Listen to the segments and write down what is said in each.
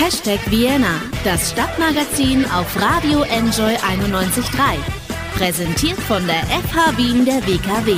Hashtag Vienna, das Stadtmagazin auf Radio Enjoy 91.3. Präsentiert von der FH Wien der WKW.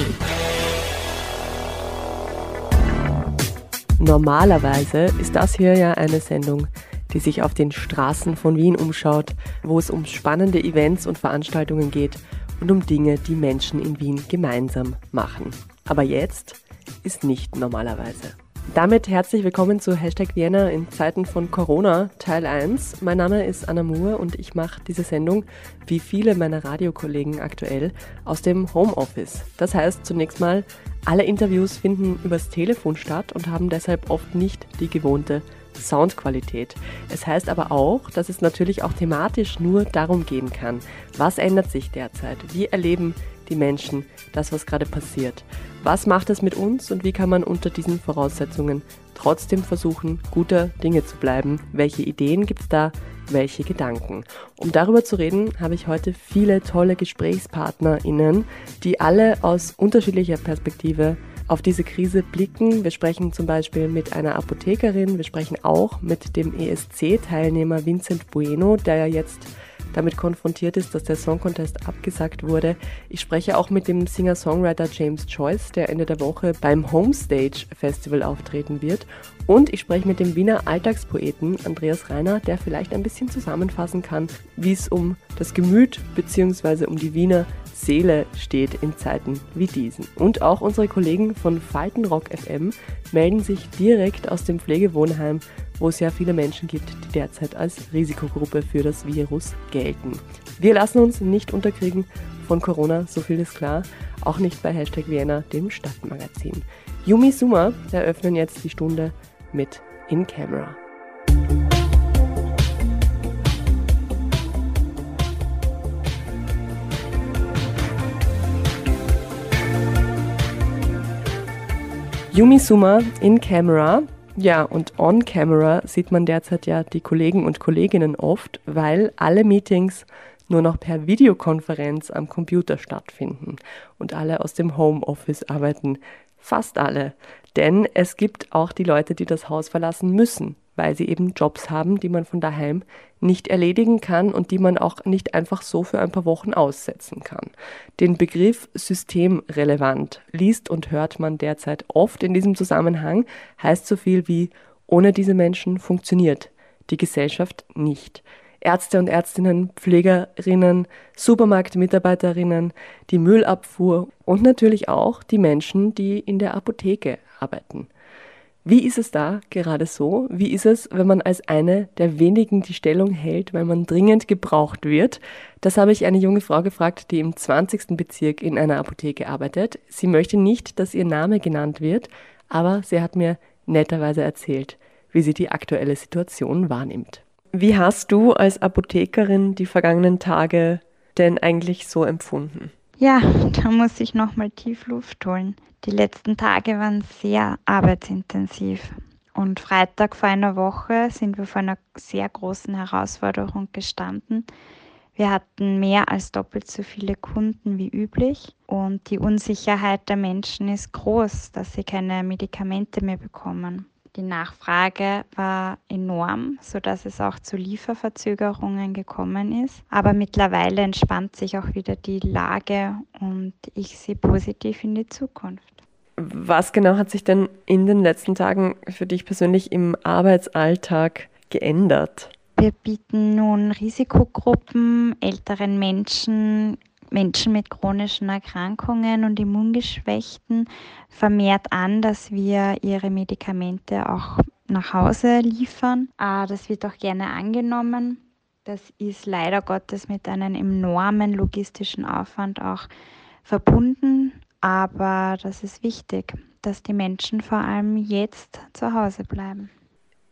Normalerweise ist das hier ja eine Sendung, die sich auf den Straßen von Wien umschaut, wo es um spannende Events und Veranstaltungen geht und um Dinge, die Menschen in Wien gemeinsam machen. Aber jetzt ist nicht normalerweise. Damit herzlich willkommen zu Hashtag Vienna in Zeiten von Corona, Teil 1. Mein Name ist Anna Moore und ich mache diese Sendung, wie viele meiner Radiokollegen aktuell, aus dem Homeoffice. Das heißt zunächst mal, alle Interviews finden übers Telefon statt und haben deshalb oft nicht die gewohnte Soundqualität. Es heißt aber auch, dass es natürlich auch thematisch nur darum gehen kann, was ändert sich derzeit, wie erleben die Menschen das, was gerade passiert. Was macht es mit uns und wie kann man unter diesen Voraussetzungen trotzdem versuchen, guter Dinge zu bleiben? Welche Ideen gibt es da? Welche Gedanken? Um darüber zu reden, habe ich heute viele tolle GesprächspartnerInnen, die alle aus unterschiedlicher Perspektive auf diese Krise blicken. Wir sprechen zum Beispiel mit einer Apothekerin, wir sprechen auch mit dem ESC-Teilnehmer Vincent Bueno, der ja jetzt damit konfrontiert ist, dass der Song Contest abgesagt wurde. Ich spreche auch mit dem Singer-Songwriter James Joyce, der Ende der Woche beim Homestage Festival auftreten wird. Und ich spreche mit dem Wiener Alltagspoeten Andreas Reiner, der vielleicht ein bisschen zusammenfassen kann, wie es um das Gemüt bzw. um die Wiener Seele steht in Zeiten wie diesen. Und auch unsere Kollegen von Faltenrock FM melden sich direkt aus dem Pflegewohnheim wo es ja viele Menschen gibt, die derzeit als Risikogruppe für das Virus gelten. Wir lassen uns nicht unterkriegen von Corona, so viel ist klar, auch nicht bei Hashtag Vienna, dem Stadtmagazin. Yumi Suma eröffnen jetzt die Stunde mit In Camera. Yumi Suma in Camera ja, und on camera sieht man derzeit ja die Kollegen und Kolleginnen oft, weil alle Meetings nur noch per Videokonferenz am Computer stattfinden und alle aus dem Homeoffice arbeiten. Fast alle. Denn es gibt auch die Leute, die das Haus verlassen müssen weil sie eben Jobs haben, die man von daheim nicht erledigen kann und die man auch nicht einfach so für ein paar Wochen aussetzen kann. Den Begriff systemrelevant liest und hört man derzeit oft in diesem Zusammenhang, heißt so viel wie ohne diese Menschen funktioniert die Gesellschaft nicht. Ärzte und Ärztinnen, Pflegerinnen, Supermarktmitarbeiterinnen, die Müllabfuhr und natürlich auch die Menschen, die in der Apotheke arbeiten. Wie ist es da gerade so? Wie ist es, wenn man als eine der wenigen die Stellung hält, weil man dringend gebraucht wird? Das habe ich eine junge Frau gefragt, die im 20. Bezirk in einer Apotheke arbeitet. Sie möchte nicht, dass ihr Name genannt wird, aber sie hat mir netterweise erzählt, wie sie die aktuelle Situation wahrnimmt. Wie hast du als Apothekerin die vergangenen Tage denn eigentlich so empfunden? Ja, da muss ich nochmal tief Luft holen. Die letzten Tage waren sehr arbeitsintensiv. Und Freitag vor einer Woche sind wir vor einer sehr großen Herausforderung gestanden. Wir hatten mehr als doppelt so viele Kunden wie üblich und die Unsicherheit der Menschen ist groß, dass sie keine Medikamente mehr bekommen. Die Nachfrage war enorm, sodass es auch zu Lieferverzögerungen gekommen ist. Aber mittlerweile entspannt sich auch wieder die Lage und ich sehe positiv in die Zukunft. Was genau hat sich denn in den letzten Tagen für dich persönlich im Arbeitsalltag geändert? Wir bieten nun Risikogruppen, älteren Menschen, Menschen mit chronischen Erkrankungen und Immungeschwächten vermehrt an, dass wir ihre Medikamente auch nach Hause liefern. Ah, das wird auch gerne angenommen. Das ist leider Gottes mit einem enormen logistischen Aufwand auch verbunden, aber das ist wichtig, dass die Menschen vor allem jetzt zu Hause bleiben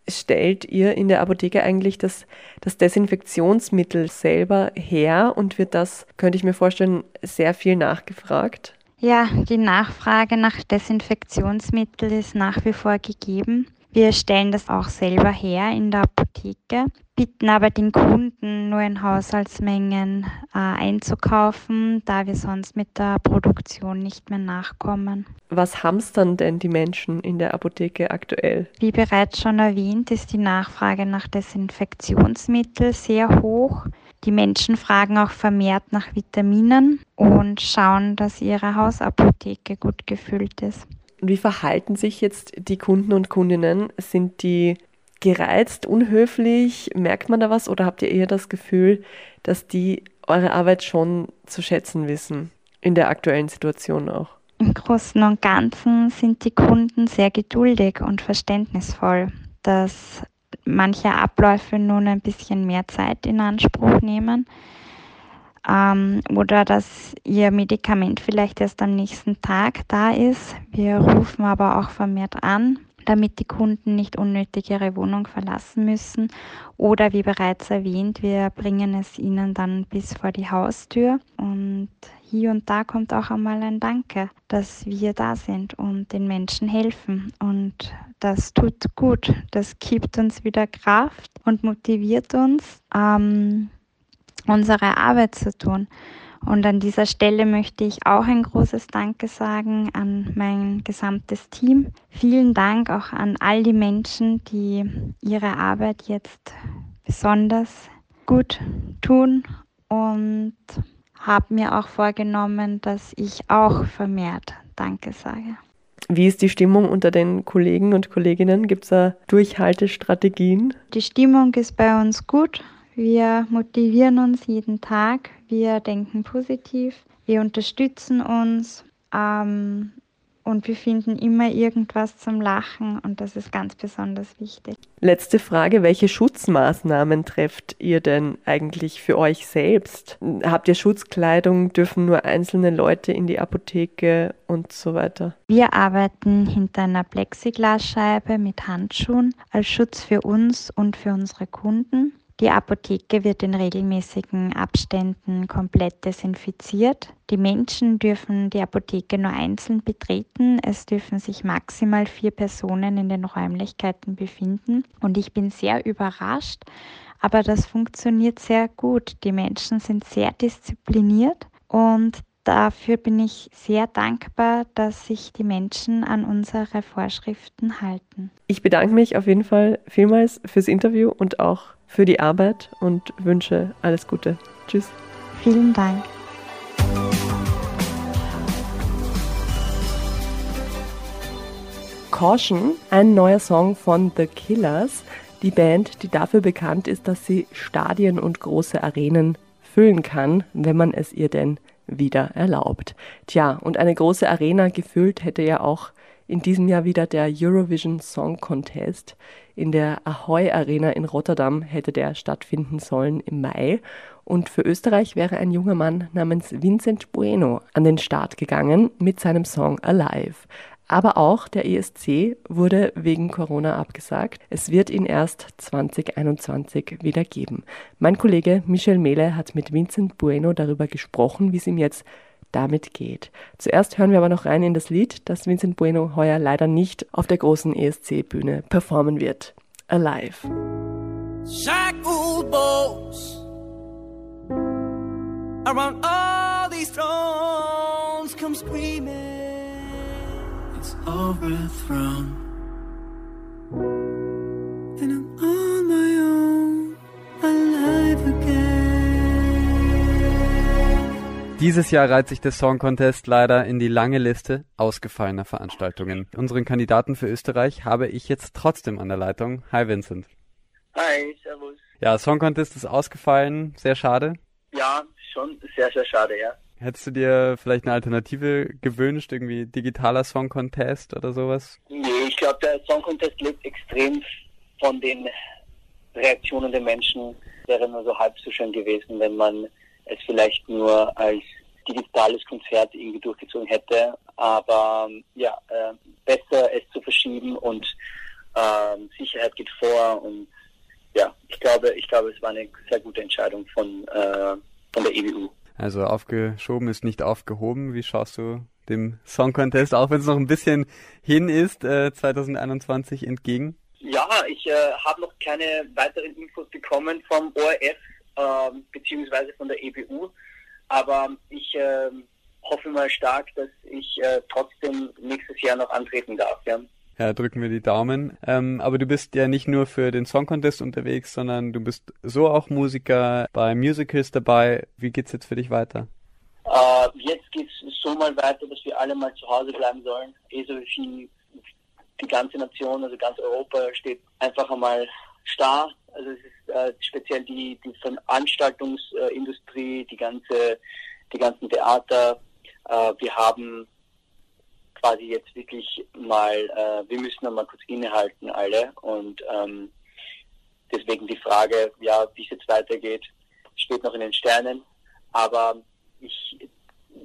stellt ihr in der Apotheke eigentlich das, das Desinfektionsmittel selber her und wird das, könnte ich mir vorstellen, sehr viel nachgefragt? Ja, die Nachfrage nach Desinfektionsmittel ist nach wie vor gegeben. Wir stellen das auch selber her in der Apotheke, bitten aber den Kunden nur in Haushaltsmengen äh, einzukaufen, da wir sonst mit der Produktion nicht mehr nachkommen. Was hamstern denn die Menschen in der Apotheke aktuell? Wie bereits schon erwähnt, ist die Nachfrage nach Desinfektionsmitteln sehr hoch. Die Menschen fragen auch vermehrt nach Vitaminen und schauen, dass ihre Hausapotheke gut gefüllt ist. Wie verhalten sich jetzt die Kunden und Kundinnen? Sind die gereizt, unhöflich? Merkt man da was oder habt ihr eher das Gefühl, dass die eure Arbeit schon zu schätzen wissen in der aktuellen Situation auch? Im Großen und Ganzen sind die Kunden sehr geduldig und verständnisvoll, dass manche Abläufe nun ein bisschen mehr Zeit in Anspruch nehmen ähm, oder dass ihr Medikament vielleicht erst am nächsten Tag da ist. Wir rufen aber auch vermehrt an, damit die Kunden nicht unnötig ihre Wohnung verlassen müssen. Oder wie bereits erwähnt, wir bringen es ihnen dann bis vor die Haustür. Und hier und da kommt auch einmal ein Danke, dass wir da sind und den Menschen helfen. Und das tut gut. Das gibt uns wieder Kraft und motiviert uns. Ähm, unsere Arbeit zu tun. Und an dieser Stelle möchte ich auch ein großes Danke sagen an mein gesamtes Team. Vielen Dank auch an all die Menschen, die ihre Arbeit jetzt besonders gut tun und habe mir auch vorgenommen, dass ich auch vermehrt Danke sage. Wie ist die Stimmung unter den Kollegen und Kolleginnen? Gibt es da Durchhaltestrategien? Die Stimmung ist bei uns gut. Wir motivieren uns jeden Tag, wir denken positiv, wir unterstützen uns ähm, und wir finden immer irgendwas zum Lachen und das ist ganz besonders wichtig. Letzte Frage, welche Schutzmaßnahmen trefft ihr denn eigentlich für euch selbst? Habt ihr Schutzkleidung, dürfen nur einzelne Leute in die Apotheke und so weiter? Wir arbeiten hinter einer Plexiglasscheibe mit Handschuhen als Schutz für uns und für unsere Kunden. Die Apotheke wird in regelmäßigen Abständen komplett desinfiziert. Die Menschen dürfen die Apotheke nur einzeln betreten. Es dürfen sich maximal vier Personen in den Räumlichkeiten befinden. Und ich bin sehr überrascht, aber das funktioniert sehr gut. Die Menschen sind sehr diszipliniert und dafür bin ich sehr dankbar, dass sich die Menschen an unsere Vorschriften halten. Ich bedanke mich auf jeden Fall vielmals fürs Interview und auch für die Arbeit und wünsche alles Gute. Tschüss. Vielen Dank. Caution, ein neuer Song von The Killers, die Band, die dafür bekannt ist, dass sie Stadien und große Arenen füllen kann, wenn man es ihr denn wieder erlaubt. Tja, und eine große Arena gefüllt hätte ja auch in diesem Jahr wieder der Eurovision Song Contest. In der Ahoy Arena in Rotterdam hätte der stattfinden sollen im Mai. Und für Österreich wäre ein junger Mann namens Vincent Bueno an den Start gegangen mit seinem Song Alive. Aber auch der ESC wurde wegen Corona abgesagt. Es wird ihn erst 2021 wieder geben. Mein Kollege Michel Mehle hat mit Vincent Bueno darüber gesprochen, wie es ihm jetzt damit geht. Zuerst hören wir aber noch rein in das Lied, das Vincent Bueno heuer leider nicht auf der großen ESC-Bühne performen wird. Alive. Shackled around all these thrones come screaming. It's overthrown. Dieses Jahr reiht sich der Song Contest leider in die lange Liste ausgefallener Veranstaltungen. Unseren Kandidaten für Österreich habe ich jetzt trotzdem an der Leitung. Hi Vincent. Hi, servus. Ja, Song Contest ist ausgefallen, sehr schade. Ja, schon sehr, sehr schade, ja. Hättest du dir vielleicht eine Alternative gewünscht, irgendwie digitaler Song Contest oder sowas? Nee, ich glaube, der Song Contest lebt extrem von den Reaktionen der Menschen. Wäre nur so halb so schön gewesen, wenn man es vielleicht nur als digitales Konzert irgendwie durchgezogen hätte. Aber ja, äh, besser es zu verschieben und äh, Sicherheit geht vor und ja, ich glaube, ich glaube, es war eine sehr gute Entscheidung von, äh, von der EBU. Also aufgeschoben ist nicht aufgehoben. Wie schaust du dem Song Contest, auch wenn es noch ein bisschen hin ist, äh, 2021 entgegen? Ja, ich äh, habe noch keine weiteren Infos bekommen vom ORF äh, beziehungsweise von der EBU, aber ich äh, hoffe mal stark, dass ich äh, trotzdem nächstes Jahr noch antreten darf. Ja. Ja, drücken wir die Daumen. Ähm, aber du bist ja nicht nur für den Song Contest unterwegs, sondern du bist so auch Musiker bei Musicals dabei. Wie geht's jetzt für dich weiter? Äh, jetzt geht's so mal weiter, dass wir alle mal zu Hause bleiben sollen. Eh so viel die ganze Nation, also ganz Europa steht einfach einmal starr. Also es ist äh, speziell die, die Veranstaltungsindustrie, die ganze, die ganzen Theater. Äh, wir haben quasi jetzt wirklich mal, äh, wir müssen noch mal kurz innehalten alle und ähm, deswegen die Frage, ja, wie es jetzt weitergeht, steht noch in den Sternen, aber ich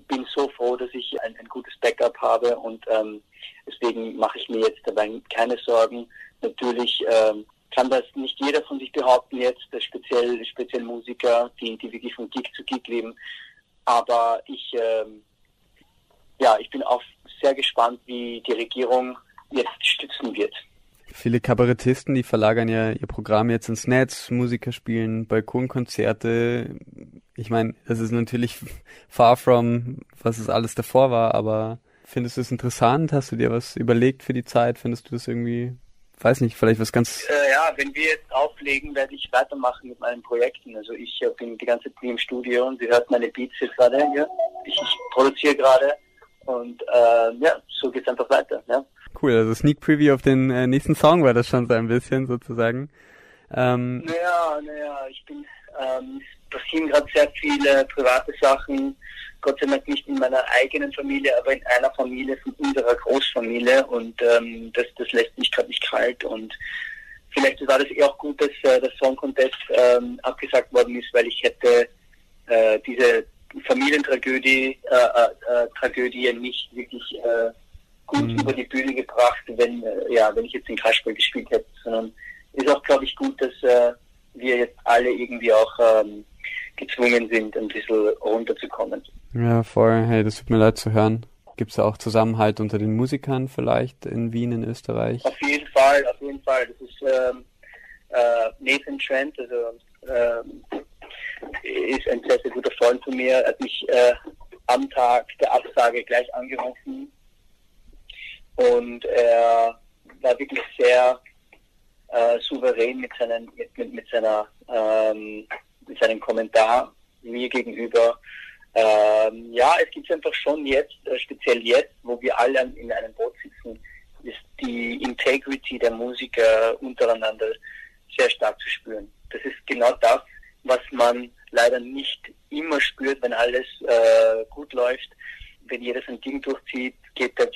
bin so froh, dass ich ein, ein gutes Backup habe und ähm, deswegen mache ich mir jetzt dabei keine Sorgen. Natürlich ähm, kann das nicht jeder von sich behaupten jetzt, speziell, speziell Musiker, die, die wirklich von Gig zu Gig leben. Aber ich, ähm, ja, ich bin auch sehr gespannt, wie die Regierung jetzt stützen wird. Viele Kabarettisten, die verlagern ja ihr Programm jetzt ins Netz, Musiker spielen Balkonkonzerte. Ich meine, das ist natürlich far from, was es alles davor war, aber findest du es interessant? Hast du dir was überlegt für die Zeit? Findest du das irgendwie, weiß nicht, vielleicht was ganz... Äh, ja, wenn wir jetzt auflegen, werde ich weitermachen mit meinen Projekten. Also ich bin die ganze Zeit im Studio und sie hört meine Beats jetzt gerade hier. Ich, ich produziere gerade und äh, ja, so geht's einfach weiter. Ja. Cool, also Sneak Preview auf den äh, nächsten Song war das schon so ein bisschen sozusagen. Ähm, naja, naja, ich bin, ähm, passieren gerade sehr viele private Sachen, Gott sei Dank nicht in meiner eigenen Familie, aber in einer Familie von unserer Großfamilie. Und ähm, das, das lässt mich gerade nicht kalt. Und vielleicht war das eh auch gut, dass äh, der Song Contest ähm, abgesagt worden ist, weil ich hätte äh, diese Familientragödie äh, äh, äh Tragödie nicht wirklich äh, gut mhm. über die Bühne gebracht, wenn, äh, ja, wenn ich jetzt den Kasperl gespielt hätte, sondern ist auch, glaube ich, gut, dass äh, wir jetzt alle irgendwie auch ähm, gezwungen sind, ein bisschen runterzukommen. Ja, voll. Hey, das tut mir leid zu hören. Gibt es auch Zusammenhalt unter den Musikern vielleicht in Wien, in Österreich? Auf jeden Fall, auf jeden Fall. Das ist ähm, äh, Nathan Trent, also ähm, ist ein sehr, sehr guter Freund von mir. Er hat mich äh, am Tag der Absage gleich angerufen und er war wirklich sehr äh, souverän mit, seinen, mit, mit, mit, seiner, ähm, mit seinem Kommentar mir gegenüber. Ähm, ja, es gibt einfach schon jetzt, äh, speziell jetzt, wo wir alle in einem Boot sitzen, ist die Integrity der Musiker untereinander sehr stark zu spüren. Das ist genau das, was man leider nicht immer spürt, wenn alles äh, gut läuft. Wenn jeder sein Ding durchzieht, geht der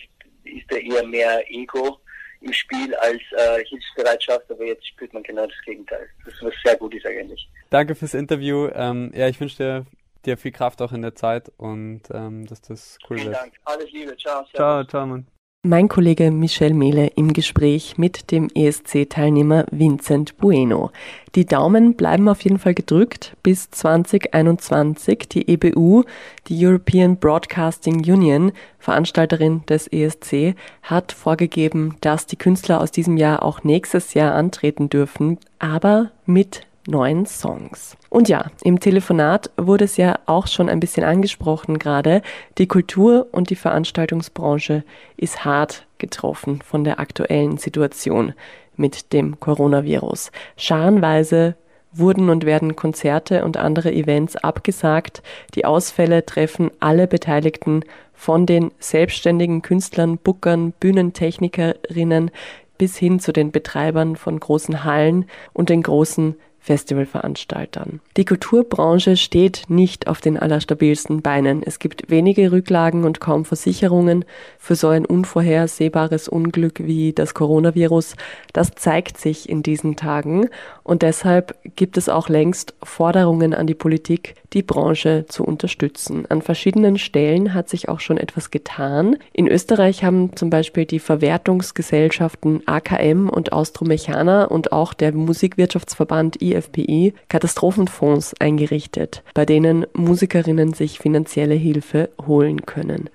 ist da eher mehr Ego im Spiel als äh, Hilfsbereitschaft, aber jetzt spürt man genau das Gegenteil. Das ist was sehr gut ist eigentlich. Danke fürs Interview. Ähm, ja, ich wünsche dir, dir viel Kraft auch in der Zeit und ähm, dass das cool Vielen wird. Dank. Alles Liebe. Ciao. Ciao, ciao, Mann. Mein Kollege Michel Mehle im Gespräch mit dem ESC-Teilnehmer Vincent Bueno. Die Daumen bleiben auf jeden Fall gedrückt bis 2021. Die EBU, die European Broadcasting Union, Veranstalterin des ESC, hat vorgegeben, dass die Künstler aus diesem Jahr auch nächstes Jahr antreten dürfen, aber mit neuen Songs. Und ja, im Telefonat wurde es ja auch schon ein bisschen angesprochen gerade. Die Kultur- und die Veranstaltungsbranche ist hart getroffen von der aktuellen Situation mit dem Coronavirus. Scharenweise wurden und werden Konzerte und andere Events abgesagt. Die Ausfälle treffen alle Beteiligten von den selbstständigen Künstlern, Bookern, Bühnentechnikerinnen bis hin zu den Betreibern von großen Hallen und den großen Festivalveranstaltern. Die Kulturbranche steht nicht auf den allerstabilsten Beinen. Es gibt wenige Rücklagen und kaum Versicherungen für so ein unvorhersehbares Unglück wie das Coronavirus. Das zeigt sich in diesen Tagen und deshalb gibt es auch längst Forderungen an die Politik, die Branche zu unterstützen. An verschiedenen Stellen hat sich auch schon etwas getan. In Österreich haben zum Beispiel die Verwertungsgesellschaften AKM und Austromechana und auch der Musikwirtschaftsverband IFPI Katastrophenfonds eingerichtet, bei denen Musikerinnen sich finanzielle Hilfe holen können.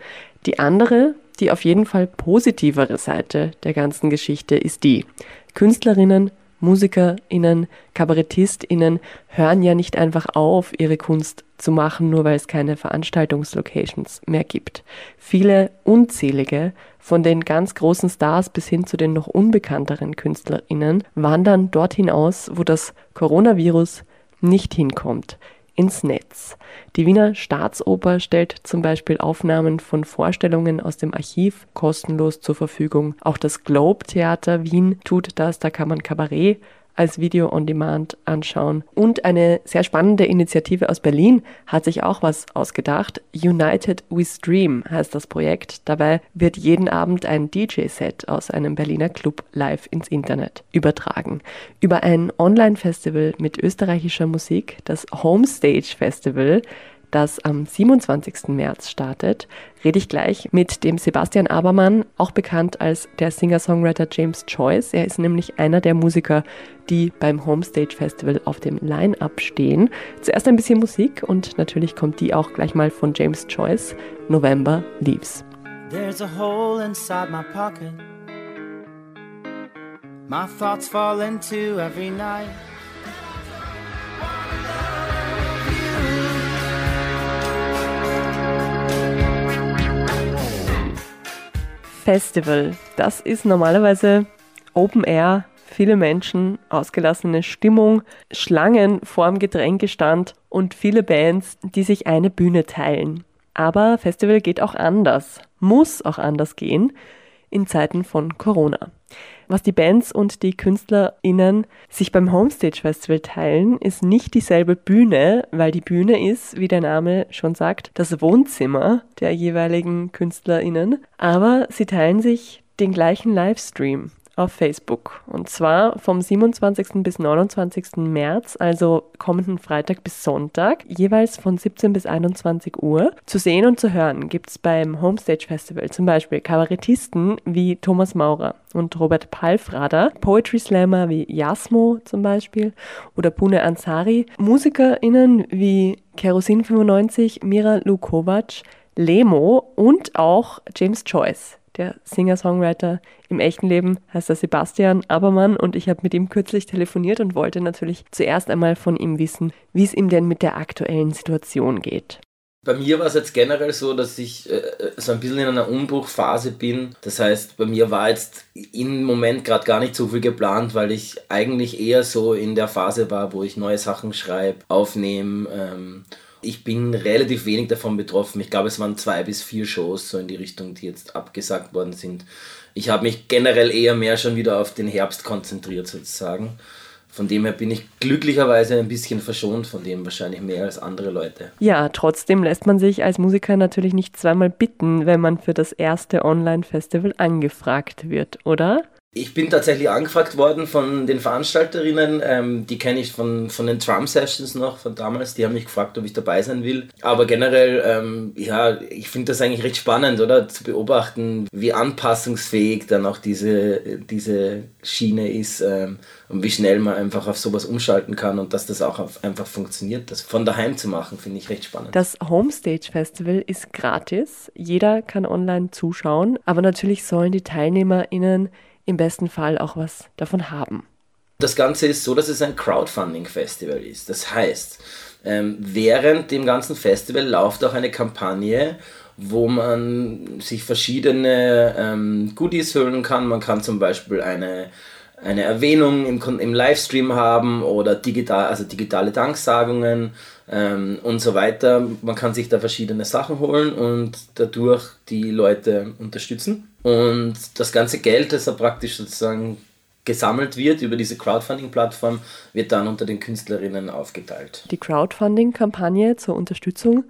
Die andere, die auf jeden Fall positivere Seite der ganzen Geschichte ist die, Künstlerinnen MusikerInnen, KabarettistInnen hören ja nicht einfach auf, ihre Kunst zu machen, nur weil es keine Veranstaltungslocations mehr gibt. Viele unzählige, von den ganz großen Stars bis hin zu den noch unbekannteren KünstlerInnen, wandern dorthin aus, wo das Coronavirus nicht hinkommt ins Netz. Die Wiener Staatsoper stellt zum Beispiel Aufnahmen von Vorstellungen aus dem Archiv kostenlos zur Verfügung. Auch das Globe Theater Wien tut das, da kann man Kabarett als Video on Demand anschauen. Und eine sehr spannende Initiative aus Berlin hat sich auch was ausgedacht. United We Stream heißt das Projekt. Dabei wird jeden Abend ein DJ-Set aus einem Berliner Club live ins Internet übertragen. Über ein Online-Festival mit österreichischer Musik, das Homestage Festival, das am 27. März startet, rede ich gleich mit dem Sebastian Abermann, auch bekannt als der Singer-Songwriter James Joyce. Er ist nämlich einer der Musiker, die beim Homestage Festival auf dem Line-Up stehen. Zuerst ein bisschen Musik und natürlich kommt die auch gleich mal von James Joyce, November Leaves. There's a hole inside my pocket. My thoughts fall into every night. Festival. Das ist normalerweise Open Air, viele Menschen, ausgelassene Stimmung, Schlangen vorm Getränkestand und viele Bands, die sich eine Bühne teilen. Aber Festival geht auch anders, muss auch anders gehen in Zeiten von Corona. Was die Bands und die KünstlerInnen sich beim Homestage Festival teilen, ist nicht dieselbe Bühne, weil die Bühne ist, wie der Name schon sagt, das Wohnzimmer der jeweiligen KünstlerInnen. Aber sie teilen sich den gleichen Livestream auf Facebook. Und zwar vom 27. bis 29. März, also kommenden Freitag bis Sonntag, jeweils von 17 bis 21 Uhr. Zu sehen und zu hören gibt es beim Homestage Festival zum Beispiel Kabarettisten wie Thomas Maurer und Robert Palfrader, Poetry Slammer wie Jasmo zum Beispiel oder Pune Ansari, MusikerInnen wie Kerosin 95, Mira Lukovac, Lemo und auch James Joyce der Singer-Songwriter im echten Leben heißt er Sebastian Abermann und ich habe mit ihm kürzlich telefoniert und wollte natürlich zuerst einmal von ihm wissen, wie es ihm denn mit der aktuellen Situation geht. Bei mir war es jetzt generell so, dass ich äh, so ein bisschen in einer Umbruchphase bin. Das heißt, bei mir war jetzt im Moment gerade gar nicht so viel geplant, weil ich eigentlich eher so in der Phase war, wo ich neue Sachen schreibe, aufnehme. Ähm, ich bin relativ wenig davon betroffen. Ich glaube, es waren zwei bis vier Shows so in die Richtung, die jetzt abgesagt worden sind. Ich habe mich generell eher mehr schon wieder auf den Herbst konzentriert sozusagen. Von dem her bin ich glücklicherweise ein bisschen verschont von dem, wahrscheinlich mehr als andere Leute. Ja, trotzdem lässt man sich als Musiker natürlich nicht zweimal bitten, wenn man für das erste Online-Festival angefragt wird, oder? Ich bin tatsächlich angefragt worden von den Veranstalterinnen, ähm, die kenne ich von, von den Drum Sessions noch von damals, die haben mich gefragt, ob ich dabei sein will. Aber generell, ähm, ja, ich finde das eigentlich recht spannend, oder? Zu beobachten, wie anpassungsfähig dann auch diese, diese Schiene ist ähm, und wie schnell man einfach auf sowas umschalten kann und dass das auch einfach funktioniert. Das von daheim zu machen, finde ich recht spannend. Das Homestage Festival ist gratis, jeder kann online zuschauen, aber natürlich sollen die TeilnehmerInnen im besten Fall auch was davon haben. Das Ganze ist so, dass es ein Crowdfunding-Festival ist. Das heißt, ähm, während dem ganzen Festival läuft auch eine Kampagne, wo man sich verschiedene ähm, Goodies holen kann. Man kann zum Beispiel eine, eine Erwähnung im, im Livestream haben oder digital, also digitale Danksagungen ähm, und so weiter. Man kann sich da verschiedene Sachen holen und dadurch die Leute unterstützen. Und das ganze Geld, das da praktisch sozusagen gesammelt wird über diese Crowdfunding-Plattform, wird dann unter den Künstlerinnen aufgeteilt. Die Crowdfunding-Kampagne zur Unterstützung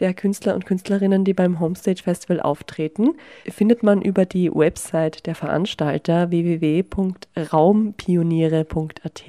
der Künstler und Künstlerinnen, die beim Homestage Festival auftreten, findet man über die Website der Veranstalter www.raumpioniere.at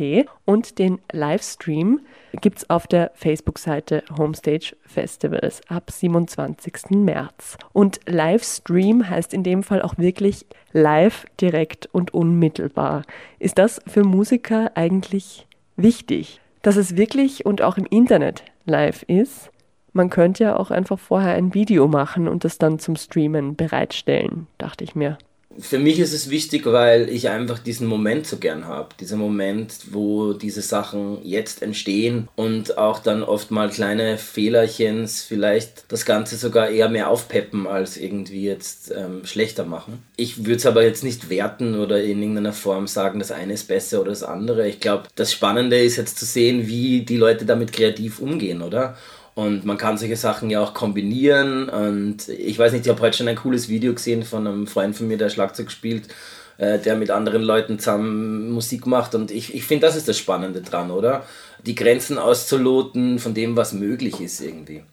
und den Livestream gibt es auf der Facebook-Seite Homestage Festivals ab 27. März. Und Livestream heißt in dem Fall auch wirklich live, direkt und unmittelbar. Ist das für Musiker eigentlich wichtig? Dass es wirklich und auch im Internet live ist? Man könnte ja auch einfach vorher ein Video machen und das dann zum Streamen bereitstellen, dachte ich mir für mich ist es wichtig, weil ich einfach diesen Moment so gern habe. Dieser Moment, wo diese Sachen jetzt entstehen und auch dann oft mal kleine Fehlerchens vielleicht das Ganze sogar eher mehr aufpeppen als irgendwie jetzt ähm, schlechter machen. Ich würde es aber jetzt nicht werten oder in irgendeiner Form sagen, das eine ist besser oder das andere. Ich glaube, das Spannende ist jetzt zu sehen, wie die Leute damit kreativ umgehen, oder? Und man kann solche Sachen ja auch kombinieren. Und ich weiß nicht, ich habe heute schon ein cooles Video gesehen von einem Freund von mir, der Schlagzeug spielt, äh, der mit anderen Leuten zusammen Musik macht. Und ich, ich finde, das ist das Spannende dran, oder? Die Grenzen auszuloten von dem, was möglich ist irgendwie.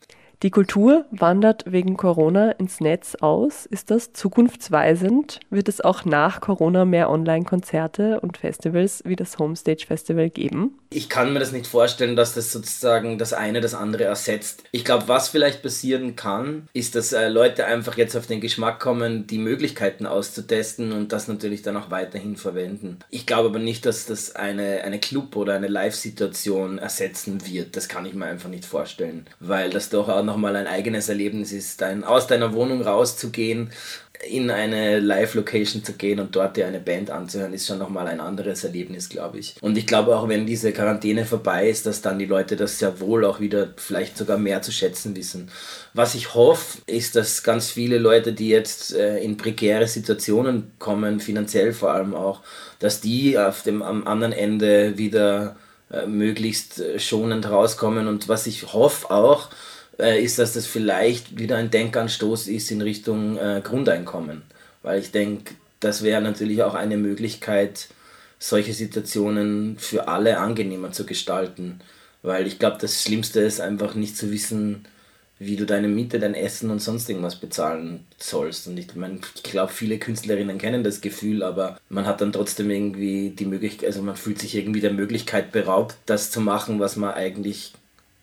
Die Kultur wandert wegen Corona ins Netz aus. Ist das zukunftsweisend? Wird es auch nach Corona mehr Online-Konzerte und Festivals wie das Homestage Festival geben? Ich kann mir das nicht vorstellen, dass das sozusagen das eine das andere ersetzt. Ich glaube, was vielleicht passieren kann, ist, dass äh, Leute einfach jetzt auf den Geschmack kommen, die Möglichkeiten auszutesten und das natürlich dann auch weiterhin verwenden. Ich glaube aber nicht, dass das eine, eine Club- oder eine Live-Situation ersetzen wird. Das kann ich mir einfach nicht vorstellen, weil das doch auch nochmal ein eigenes Erlebnis ist, dein, aus deiner Wohnung rauszugehen, in eine Live-Location zu gehen und dort dir eine Band anzuhören, ist schon nochmal ein anderes Erlebnis, glaube ich. Und ich glaube auch, wenn diese Quarantäne vorbei ist, dass dann die Leute das sehr wohl auch wieder vielleicht sogar mehr zu schätzen wissen. Was ich hoffe, ist, dass ganz viele Leute, die jetzt äh, in prekäre Situationen kommen, finanziell vor allem auch, dass die auf dem am anderen Ende wieder äh, möglichst äh, schonend rauskommen. Und was ich hoffe auch, äh, ist, dass das vielleicht wieder ein Denkanstoß ist in Richtung äh, Grundeinkommen. Weil ich denke, das wäre natürlich auch eine Möglichkeit, solche Situationen für alle angenehmer zu gestalten. Weil ich glaube, das Schlimmste ist einfach nicht zu wissen, wie du deine Miete, dein Essen und sonst irgendwas bezahlen sollst. Und ich meine, ich glaube, viele Künstlerinnen kennen das Gefühl, aber man hat dann trotzdem irgendwie die Möglichkeit, also man fühlt sich irgendwie der Möglichkeit beraubt, das zu machen, was man eigentlich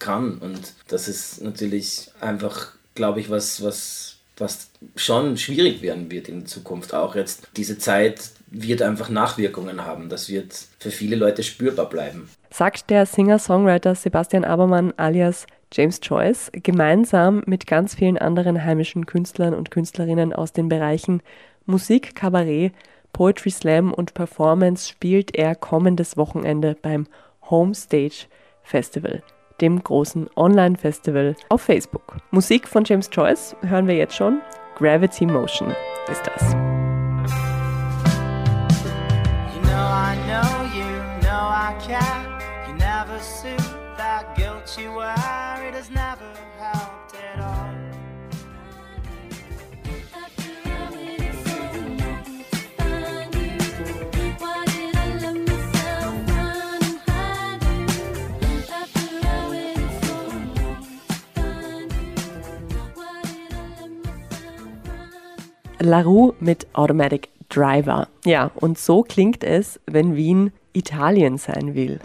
kann. Und das ist natürlich einfach, glaube ich, was, was, was schon schwierig werden wird in Zukunft auch jetzt. Diese Zeit wird einfach Nachwirkungen haben. Das wird für viele Leute spürbar bleiben. Sagt der Singer-Songwriter Sebastian Abermann alias James Joyce gemeinsam mit ganz vielen anderen heimischen Künstlern und Künstlerinnen aus den Bereichen Musik, Kabarett, Poetry Slam und Performance spielt er kommendes Wochenende beim Homestage Festival dem großen Online-Festival auf Facebook. Musik von James Joyce hören wir jetzt schon. Gravity Motion ist das. You know LaRue mit Automatic Driver. Ja, und so klingt es, wenn Wien Italien sein will.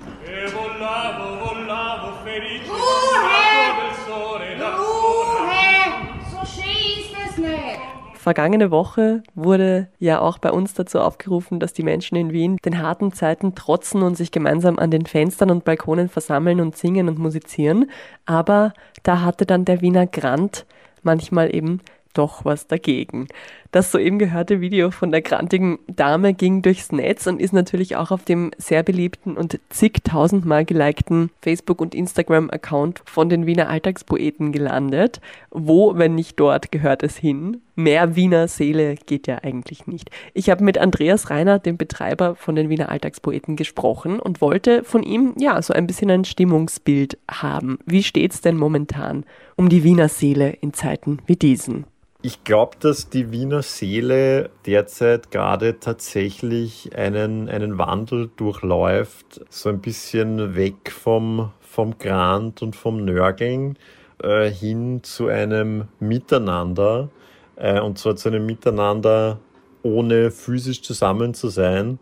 Vergangene Woche wurde ja auch bei uns dazu aufgerufen, dass die Menschen in Wien den harten Zeiten trotzen und sich gemeinsam an den Fenstern und Balkonen versammeln und singen und musizieren. Aber da hatte dann der Wiener Grant manchmal eben doch was dagegen. Das soeben gehörte Video von der grantigen Dame ging durchs Netz und ist natürlich auch auf dem sehr beliebten und zigtausendmal gelikten Facebook- und Instagram-Account von den Wiener Alltagspoeten gelandet. Wo, wenn nicht dort, gehört es hin? Mehr Wiener Seele geht ja eigentlich nicht. Ich habe mit Andreas Reiner, dem Betreiber von den Wiener Alltagspoeten, gesprochen und wollte von ihm ja so ein bisschen ein Stimmungsbild haben. Wie steht es denn momentan um die Wiener Seele in Zeiten wie diesen? Ich glaube, dass die Wiener Seele derzeit gerade tatsächlich einen, einen Wandel durchläuft, so ein bisschen weg vom, vom Grant und vom Nörgeln äh, hin zu einem Miteinander, äh, und zwar zu einem Miteinander ohne physisch zusammen zu sein,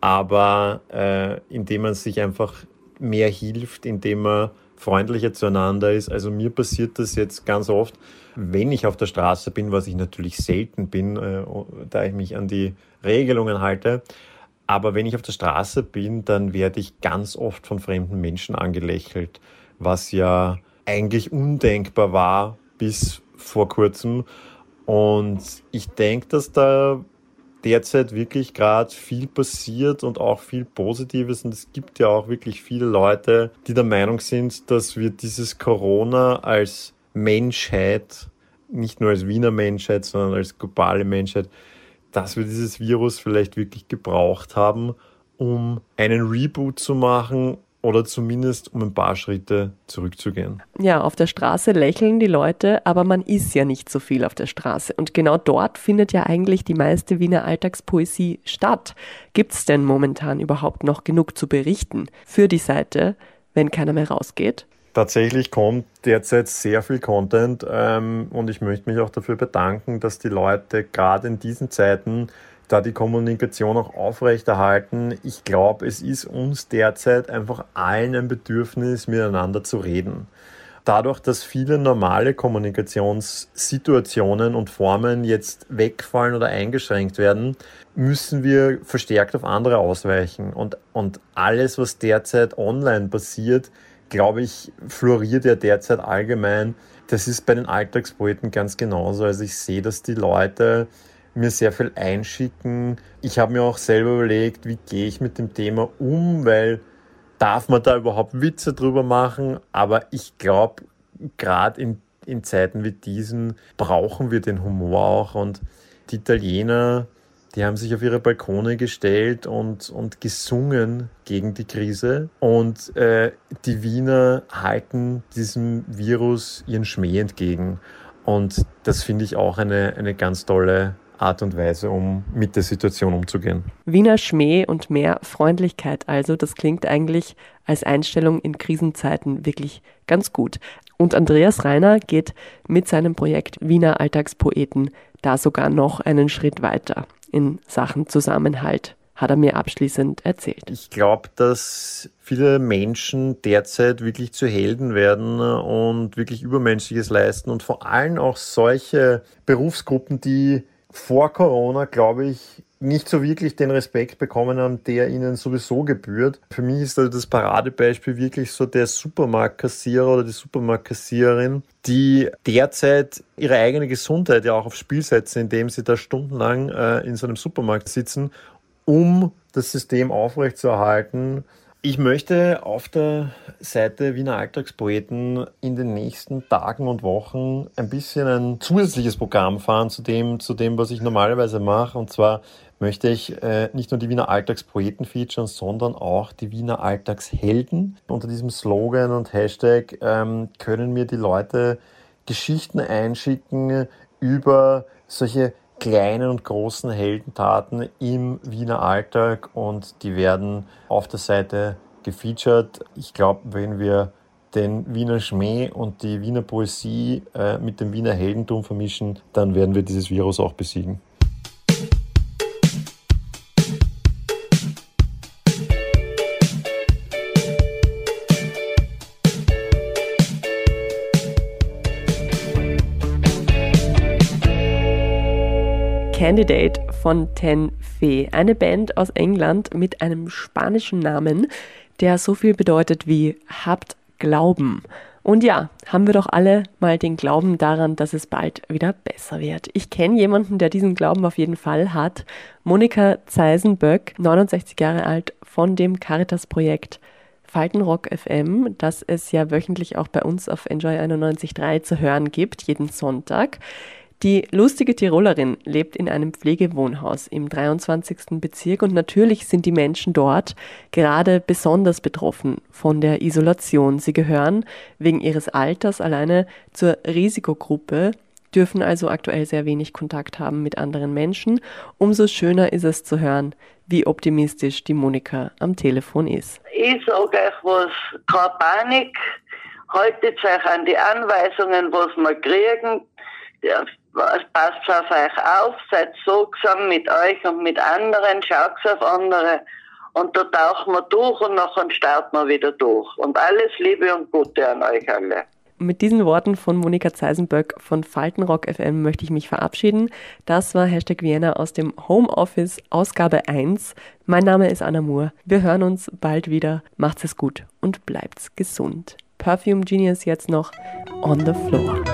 aber äh, indem man sich einfach mehr hilft, indem man freundlicher zueinander ist. Also mir passiert das jetzt ganz oft, wenn ich auf der Straße bin, was ich natürlich selten bin, äh, da ich mich an die Regelungen halte. Aber wenn ich auf der Straße bin, dann werde ich ganz oft von fremden Menschen angelächelt, was ja eigentlich undenkbar war bis vor kurzem. Und ich denke, dass da derzeit wirklich gerade viel passiert und auch viel Positives. Und es gibt ja auch wirklich viele Leute, die der Meinung sind, dass wir dieses Corona als Menschheit, nicht nur als Wiener Menschheit, sondern als globale Menschheit, dass wir dieses Virus vielleicht wirklich gebraucht haben, um einen Reboot zu machen oder zumindest um ein paar Schritte zurückzugehen. Ja, auf der Straße lächeln die Leute, aber man ist ja nicht so viel auf der Straße. Und genau dort findet ja eigentlich die meiste Wiener Alltagspoesie statt. Gibt es denn momentan überhaupt noch genug zu berichten für die Seite, wenn keiner mehr rausgeht? Tatsächlich kommt derzeit sehr viel Content ähm, und ich möchte mich auch dafür bedanken, dass die Leute gerade in diesen Zeiten da die Kommunikation auch aufrechterhalten. Ich glaube, es ist uns derzeit einfach allen ein Bedürfnis, miteinander zu reden. Dadurch, dass viele normale Kommunikationssituationen und Formen jetzt wegfallen oder eingeschränkt werden, müssen wir verstärkt auf andere ausweichen. Und, und alles, was derzeit online passiert, glaube ich, floriert ja derzeit allgemein. Das ist bei den Alltagspoeten ganz genauso. Also ich sehe, dass die Leute mir sehr viel einschicken. Ich habe mir auch selber überlegt, wie gehe ich mit dem Thema um, weil darf man da überhaupt Witze drüber machen? Aber ich glaube, gerade in, in Zeiten wie diesen brauchen wir den Humor auch. Und die Italiener, die haben sich auf ihre Balkone gestellt und, und gesungen gegen die Krise. Und äh, die Wiener halten diesem Virus ihren Schmäh entgegen. Und das finde ich auch eine, eine ganz tolle Art und Weise, um mit der Situation umzugehen. Wiener Schmäh und mehr Freundlichkeit also, das klingt eigentlich als Einstellung in Krisenzeiten wirklich ganz gut. Und Andreas Reiner geht mit seinem Projekt Wiener Alltagspoeten da sogar noch einen Schritt weiter in Sachen Zusammenhalt hat er mir abschließend erzählt. Ich glaube, dass viele Menschen derzeit wirklich zu Helden werden und wirklich Übermenschliches leisten und vor allem auch solche Berufsgruppen, die vor Corona, glaube ich, nicht so wirklich den Respekt bekommen haben, der ihnen sowieso gebührt. Für mich ist also das Paradebeispiel wirklich so der Supermarktkassierer oder die Supermarktkassiererin, die derzeit ihre eigene Gesundheit ja auch aufs Spiel setzen, indem sie da stundenlang äh, in so einem Supermarkt sitzen, um das System aufrechtzuerhalten ich möchte auf der Seite Wiener Alltagspoeten in den nächsten Tagen und Wochen ein bisschen ein zusätzliches Programm fahren zu dem, zu dem was ich normalerweise mache. Und zwar möchte ich äh, nicht nur die Wiener Alltagspoeten featuren, sondern auch die Wiener Alltagshelden. Unter diesem Slogan und Hashtag ähm, können mir die Leute Geschichten einschicken über solche kleinen und großen Heldentaten im Wiener Alltag und die werden auf der Seite gefeatured. Ich glaube, wenn wir den Wiener Schmäh und die Wiener Poesie äh, mit dem Wiener Heldentum vermischen, dann werden wir dieses Virus auch besiegen. Candidate von Ten Fee, eine Band aus England mit einem spanischen Namen, der so viel bedeutet wie habt Glauben. Und ja, haben wir doch alle mal den Glauben daran, dass es bald wieder besser wird. Ich kenne jemanden, der diesen Glauben auf jeden Fall hat. Monika Zeisenböck, 69 Jahre alt, von dem Caritas-Projekt Faltenrock FM, das es ja wöchentlich auch bei uns auf Enjoy 91.3 zu hören gibt, jeden Sonntag. Die lustige Tirolerin lebt in einem Pflegewohnhaus im 23. Bezirk und natürlich sind die Menschen dort gerade besonders betroffen von der Isolation. Sie gehören wegen ihres Alters alleine zur Risikogruppe, dürfen also aktuell sehr wenig Kontakt haben mit anderen Menschen. Umso schöner ist es zu hören, wie optimistisch die Monika am Telefon ist. Ich sage euch was, keine Panik, haltet euch an die Anweisungen, was wir kriegen. Passt auf euch auf, seid sorgsam mit euch und mit anderen, schaut auf andere und da tauchen wir durch und nachher starten wir wieder durch. Und alles Liebe und Gute an euch alle. Mit diesen Worten von Monika Zeisenböck von Faltenrock FM möchte ich mich verabschieden. Das war Hashtag Vienna aus dem Homeoffice Ausgabe 1. Mein Name ist Anna Moore. Wir hören uns bald wieder. Macht's es gut und bleibt's gesund. Perfume Genius jetzt noch On the Floor.